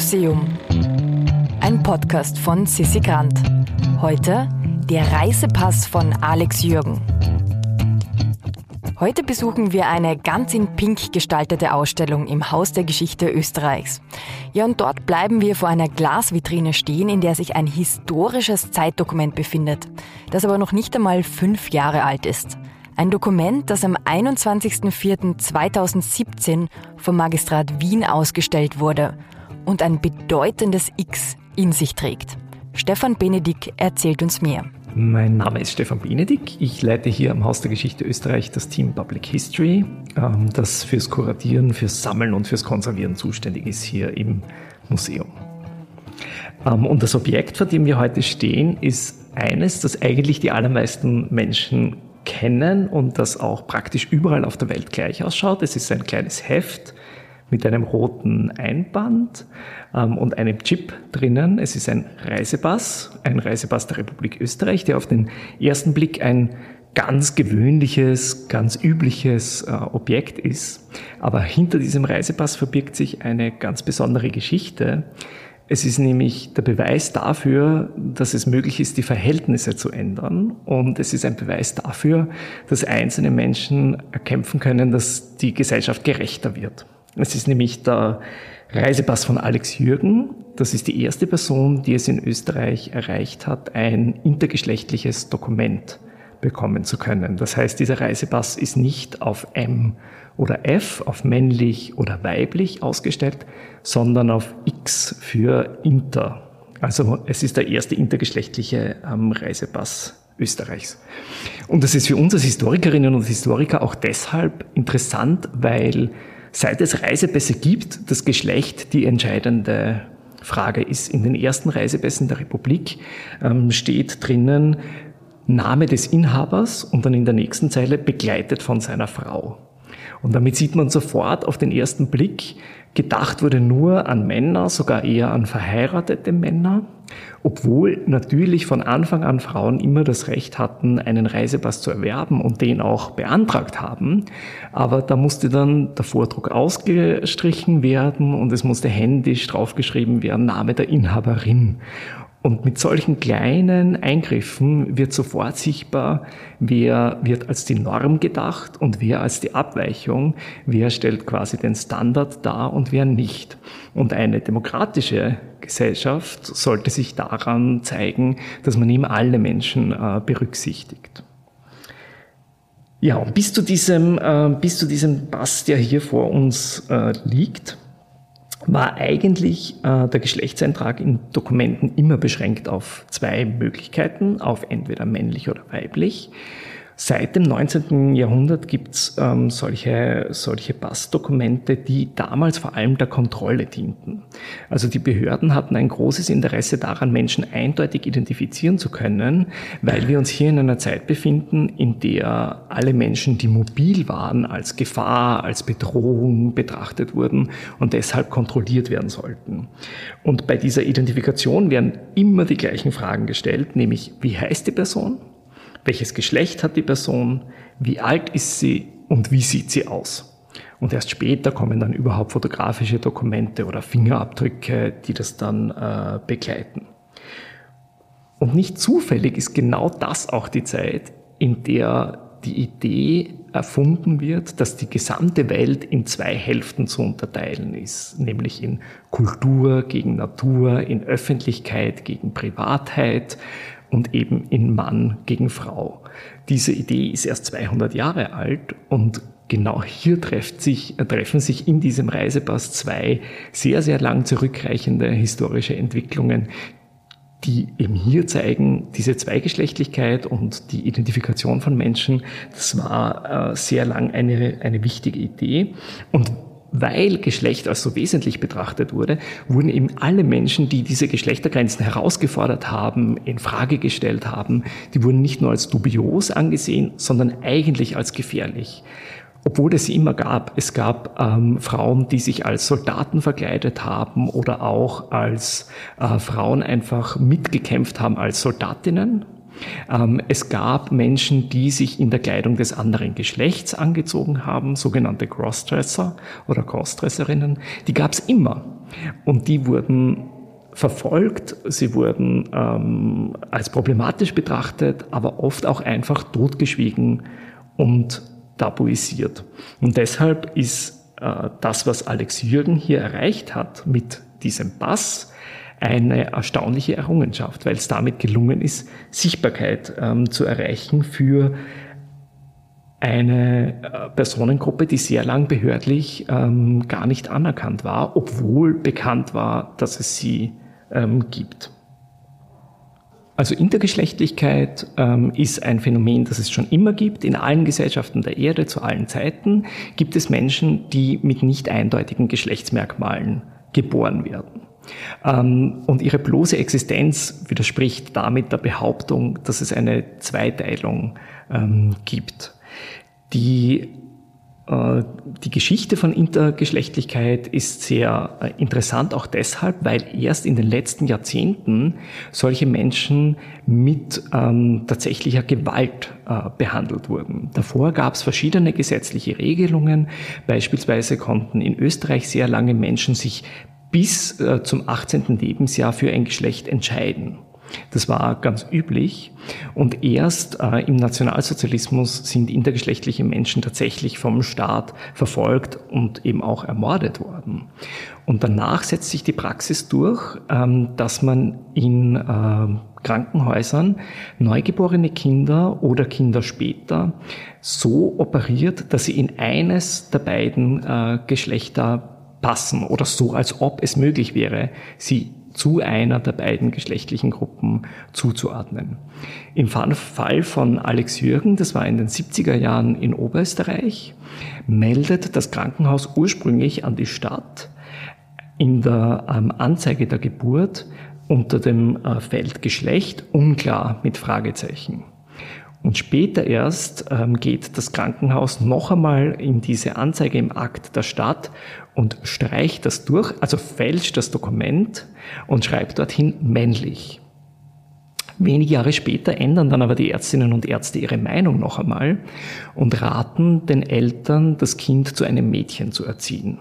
Museum. Ein Podcast von Sissi Grant. Heute der Reisepass von Alex Jürgen. Heute besuchen wir eine ganz in Pink gestaltete Ausstellung im Haus der Geschichte Österreichs. Ja, und dort bleiben wir vor einer Glasvitrine stehen, in der sich ein historisches Zeitdokument befindet, das aber noch nicht einmal fünf Jahre alt ist. Ein Dokument, das am 21.04.2017 vom Magistrat Wien ausgestellt wurde und ein bedeutendes X in sich trägt. Stefan Benedikt erzählt uns mehr. Mein Name ist Stefan Benedikt. Ich leite hier am Haus der Geschichte Österreich das Team Public History, ähm, das fürs Kuratieren, fürs Sammeln und fürs Konservieren zuständig ist hier im Museum. Ähm, und das Objekt, vor dem wir heute stehen, ist eines, das eigentlich die allermeisten Menschen kennen und das auch praktisch überall auf der Welt gleich ausschaut. Es ist ein kleines Heft mit einem roten Einband ähm, und einem Chip drinnen. Es ist ein Reisepass, ein Reisepass der Republik Österreich, der auf den ersten Blick ein ganz gewöhnliches, ganz übliches äh, Objekt ist. Aber hinter diesem Reisepass verbirgt sich eine ganz besondere Geschichte, es ist nämlich der Beweis dafür, dass es möglich ist, die Verhältnisse zu ändern. Und es ist ein Beweis dafür, dass einzelne Menschen erkämpfen können, dass die Gesellschaft gerechter wird. Es ist nämlich der Reisepass von Alex Jürgen. Das ist die erste Person, die es in Österreich erreicht hat, ein intergeschlechtliches Dokument bekommen zu können. Das heißt, dieser Reisepass ist nicht auf M oder F, auf männlich oder weiblich ausgestellt, sondern auf X für Inter. Also es ist der erste intergeschlechtliche ähm, Reisepass Österreichs. Und das ist für uns als Historikerinnen und Historiker auch deshalb interessant, weil seit es Reisepässe gibt, das Geschlecht die entscheidende Frage ist. In den ersten Reisepässen der Republik ähm, steht drinnen Name des Inhabers und dann in der nächsten Zeile begleitet von seiner Frau. Und damit sieht man sofort auf den ersten Blick, gedacht wurde nur an Männer, sogar eher an verheiratete Männer, obwohl natürlich von Anfang an Frauen immer das Recht hatten, einen Reisepass zu erwerben und den auch beantragt haben. Aber da musste dann der Vordruck ausgestrichen werden und es musste händisch draufgeschrieben werden, Name der Inhaberin. Und mit solchen kleinen Eingriffen wird sofort sichtbar, wer wird als die Norm gedacht und wer als die Abweichung, wer stellt quasi den Standard dar und wer nicht. Und eine demokratische Gesellschaft sollte sich daran zeigen, dass man eben alle Menschen äh, berücksichtigt. Ja, und bis zu diesem, äh, bis zu diesem Pass, der hier vor uns äh, liegt, war eigentlich äh, der Geschlechtseintrag in Dokumenten immer beschränkt auf zwei Möglichkeiten, auf entweder männlich oder weiblich. Seit dem 19. Jahrhundert gibt's ähm, solche, solche Passdokumente, die damals vor allem der Kontrolle dienten. Also die Behörden hatten ein großes Interesse daran, Menschen eindeutig identifizieren zu können, weil wir uns hier in einer Zeit befinden, in der alle Menschen, die mobil waren, als Gefahr, als Bedrohung betrachtet wurden und deshalb kontrolliert werden sollten. Und bei dieser Identifikation werden immer die gleichen Fragen gestellt, nämlich wie heißt die Person? Welches Geschlecht hat die Person, wie alt ist sie und wie sieht sie aus. Und erst später kommen dann überhaupt fotografische Dokumente oder Fingerabdrücke, die das dann äh, begleiten. Und nicht zufällig ist genau das auch die Zeit, in der die Idee erfunden wird, dass die gesamte Welt in zwei Hälften zu unterteilen ist, nämlich in Kultur gegen Natur, in Öffentlichkeit gegen Privatheit und eben in Mann gegen Frau. Diese Idee ist erst 200 Jahre alt und genau hier sich, äh, treffen sich in diesem Reisepass zwei sehr, sehr lang zurückreichende historische Entwicklungen, die eben hier zeigen, diese Zweigeschlechtlichkeit und die Identifikation von Menschen, das war äh, sehr lang eine, eine wichtige Idee. Und weil Geschlecht als so wesentlich betrachtet wurde, wurden eben alle Menschen, die diese Geschlechtergrenzen herausgefordert haben, in Frage gestellt haben, die wurden nicht nur als dubios angesehen, sondern eigentlich als gefährlich. Obwohl es sie immer gab. Es gab ähm, Frauen, die sich als Soldaten verkleidet haben oder auch als äh, Frauen einfach mitgekämpft haben als Soldatinnen es gab Menschen, die sich in der Kleidung des anderen Geschlechts angezogen haben, sogenannte Crossdresser oder Crossdresserinnen. Die gab es immer. Und die wurden verfolgt, sie wurden ähm, als problematisch betrachtet, aber oft auch einfach totgeschwiegen und tabuisiert. Und deshalb ist äh, das, was Alex Jürgen hier erreicht hat mit diesem Pass, eine erstaunliche Errungenschaft, weil es damit gelungen ist, Sichtbarkeit ähm, zu erreichen für eine äh, Personengruppe, die sehr lang behördlich ähm, gar nicht anerkannt war, obwohl bekannt war, dass es sie ähm, gibt. Also Intergeschlechtlichkeit ähm, ist ein Phänomen, das es schon immer gibt. In allen Gesellschaften der Erde zu allen Zeiten gibt es Menschen, die mit nicht eindeutigen Geschlechtsmerkmalen geboren werden. Ähm, und ihre bloße Existenz widerspricht damit der Behauptung, dass es eine Zweiteilung ähm, gibt. Die äh, die Geschichte von Intergeschlechtlichkeit ist sehr äh, interessant, auch deshalb, weil erst in den letzten Jahrzehnten solche Menschen mit ähm, tatsächlicher Gewalt äh, behandelt wurden. Davor gab es verschiedene gesetzliche Regelungen. Beispielsweise konnten in Österreich sehr lange Menschen sich bis äh, zum 18. Lebensjahr für ein Geschlecht entscheiden. Das war ganz üblich. Und erst äh, im Nationalsozialismus sind intergeschlechtliche Menschen tatsächlich vom Staat verfolgt und eben auch ermordet worden. Und danach setzt sich die Praxis durch, ähm, dass man in äh, Krankenhäusern neugeborene Kinder oder Kinder später so operiert, dass sie in eines der beiden äh, Geschlechter passen oder so, als ob es möglich wäre, sie zu einer der beiden geschlechtlichen Gruppen zuzuordnen. Im Fall von Alex Jürgen, das war in den 70er Jahren in Oberösterreich, meldet das Krankenhaus ursprünglich an die Stadt in der ähm, Anzeige der Geburt unter dem äh, Feld Geschlecht unklar mit Fragezeichen. Und später erst ähm, geht das Krankenhaus noch einmal in diese Anzeige im Akt der Stadt und streicht das durch, also fälscht das Dokument und schreibt dorthin männlich. Wenige Jahre später ändern dann aber die Ärztinnen und Ärzte ihre Meinung noch einmal und raten den Eltern, das Kind zu einem Mädchen zu erziehen.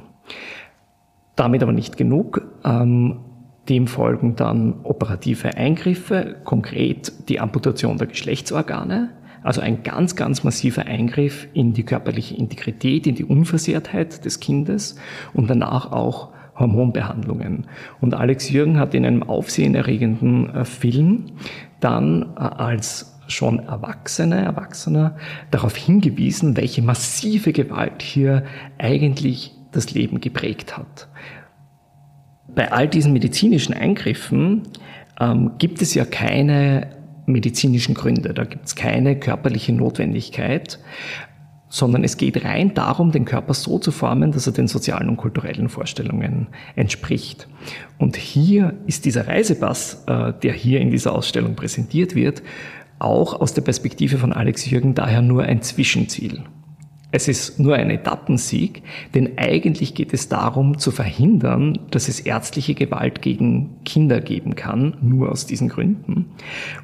Damit aber nicht genug. Ähm, dem folgen dann operative Eingriffe, konkret die Amputation der Geschlechtsorgane, also ein ganz, ganz massiver Eingriff in die körperliche Integrität, in die Unversehrtheit des Kindes und danach auch Hormonbehandlungen. Und Alex Jürgen hat in einem aufsehenerregenden äh, Film dann äh, als schon Erwachsene, Erwachsener darauf hingewiesen, welche massive Gewalt hier eigentlich das Leben geprägt hat. Bei all diesen medizinischen Eingriffen ähm, gibt es ja keine medizinischen Gründe, da gibt es keine körperliche Notwendigkeit, sondern es geht rein darum, den Körper so zu formen, dass er den sozialen und kulturellen Vorstellungen entspricht. Und hier ist dieser Reisepass, äh, der hier in dieser Ausstellung präsentiert wird, auch aus der Perspektive von Alex Jürgen daher nur ein Zwischenziel. Es ist nur ein Etappensieg, denn eigentlich geht es darum zu verhindern, dass es ärztliche Gewalt gegen Kinder geben kann, nur aus diesen Gründen.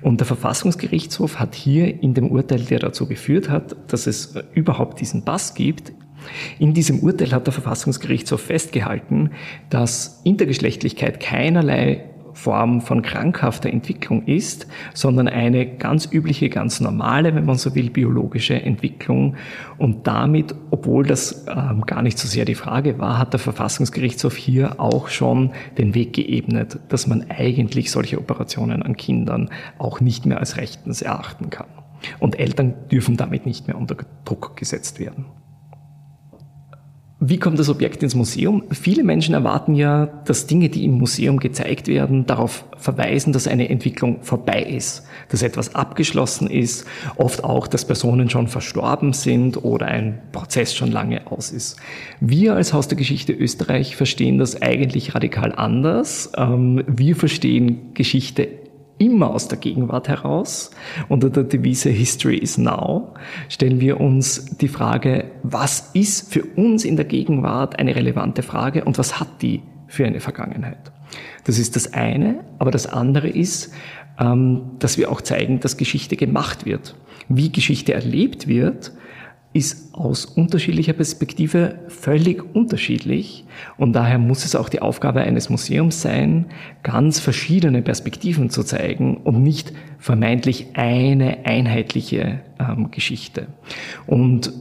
Und der Verfassungsgerichtshof hat hier in dem Urteil, der dazu geführt hat, dass es überhaupt diesen Pass gibt, in diesem Urteil hat der Verfassungsgerichtshof festgehalten, dass Intergeschlechtlichkeit keinerlei Form von krankhafter Entwicklung ist, sondern eine ganz übliche, ganz normale, wenn man so will, biologische Entwicklung. Und damit, obwohl das ähm, gar nicht so sehr die Frage war, hat der Verfassungsgerichtshof hier auch schon den Weg geebnet, dass man eigentlich solche Operationen an Kindern auch nicht mehr als rechtens erachten kann. Und Eltern dürfen damit nicht mehr unter Druck gesetzt werden. Wie kommt das Objekt ins Museum? Viele Menschen erwarten ja, dass Dinge, die im Museum gezeigt werden, darauf verweisen, dass eine Entwicklung vorbei ist, dass etwas abgeschlossen ist, oft auch, dass Personen schon verstorben sind oder ein Prozess schon lange aus ist. Wir als Haus der Geschichte Österreich verstehen das eigentlich radikal anders. Ähm, wir verstehen Geschichte immer aus der Gegenwart heraus. Unter der Devise History is Now stellen wir uns die Frage, was ist für uns in der Gegenwart eine relevante Frage und was hat die für eine Vergangenheit? Das ist das eine, aber das andere ist, ähm, dass wir auch zeigen, dass Geschichte gemacht wird. Wie Geschichte erlebt wird, ist aus unterschiedlicher Perspektive völlig unterschiedlich und daher muss es auch die Aufgabe eines Museums sein, ganz verschiedene Perspektiven zu zeigen und nicht vermeintlich eine einheitliche ähm, Geschichte. Und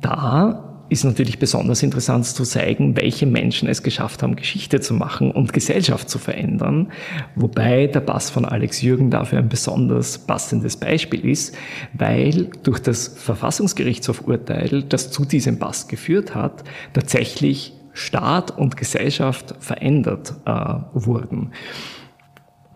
da ist natürlich besonders interessant zu zeigen, welche Menschen es geschafft haben, Geschichte zu machen und Gesellschaft zu verändern. Wobei der Pass von Alex Jürgen dafür ein besonders passendes Beispiel ist, weil durch das Verfassungsgerichtshofurteil, das zu diesem Pass geführt hat, tatsächlich Staat und Gesellschaft verändert äh, wurden.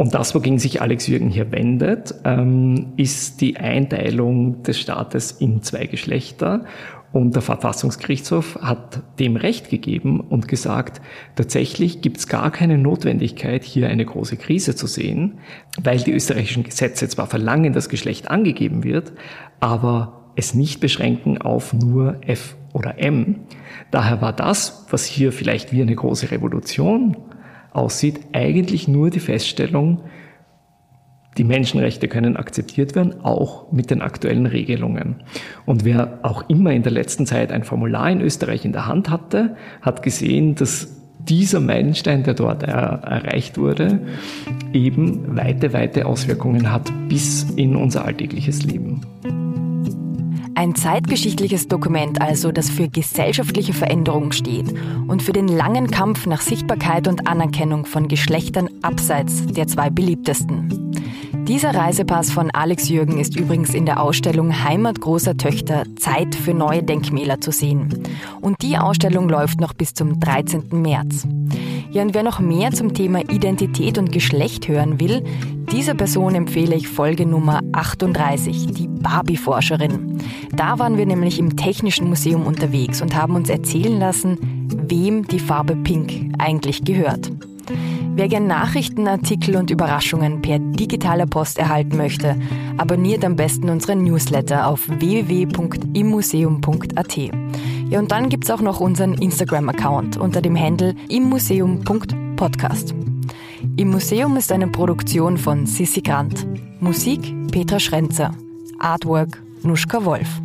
Und das, wogegen sich Alex Jürgen hier wendet, ähm, ist die Einteilung des Staates in zwei Geschlechter und der Verfassungsgerichtshof hat dem Recht gegeben und gesagt, tatsächlich gibt es gar keine Notwendigkeit, hier eine große Krise zu sehen, weil die österreichischen Gesetze zwar verlangen, dass Geschlecht angegeben wird, aber es nicht beschränken auf nur F oder M. Daher war das, was hier vielleicht wie eine große Revolution aussieht, eigentlich nur die Feststellung, die Menschenrechte können akzeptiert werden, auch mit den aktuellen Regelungen. Und wer auch immer in der letzten Zeit ein Formular in Österreich in der Hand hatte, hat gesehen, dass dieser Meilenstein, der dort er erreicht wurde, eben weite, weite Auswirkungen hat bis in unser alltägliches Leben. Ein zeitgeschichtliches Dokument also, das für gesellschaftliche Veränderung steht und für den langen Kampf nach Sichtbarkeit und Anerkennung von Geschlechtern abseits der zwei beliebtesten. Dieser Reisepass von Alex Jürgen ist übrigens in der Ausstellung Heimat großer Töchter Zeit für neue Denkmäler zu sehen. Und die Ausstellung läuft noch bis zum 13. März. Ja, und wer noch mehr zum Thema Identität und Geschlecht hören will, dieser Person empfehle ich Folge Nummer 38, die Barbie-Forscherin. Da waren wir nämlich im Technischen Museum unterwegs und haben uns erzählen lassen, wem die Farbe Pink eigentlich gehört. Wer gern Nachrichten, Artikel und Überraschungen per digitaler Post erhalten möchte, abonniert am besten unseren Newsletter auf www.immuseum.at. Ja, und dann gibt's auch noch unseren Instagram-Account unter dem Handle immuseum.podcast. Im Museum ist eine Produktion von Sissi Grant. Musik Petra Schrenzer. Artwork Nuschka Wolf.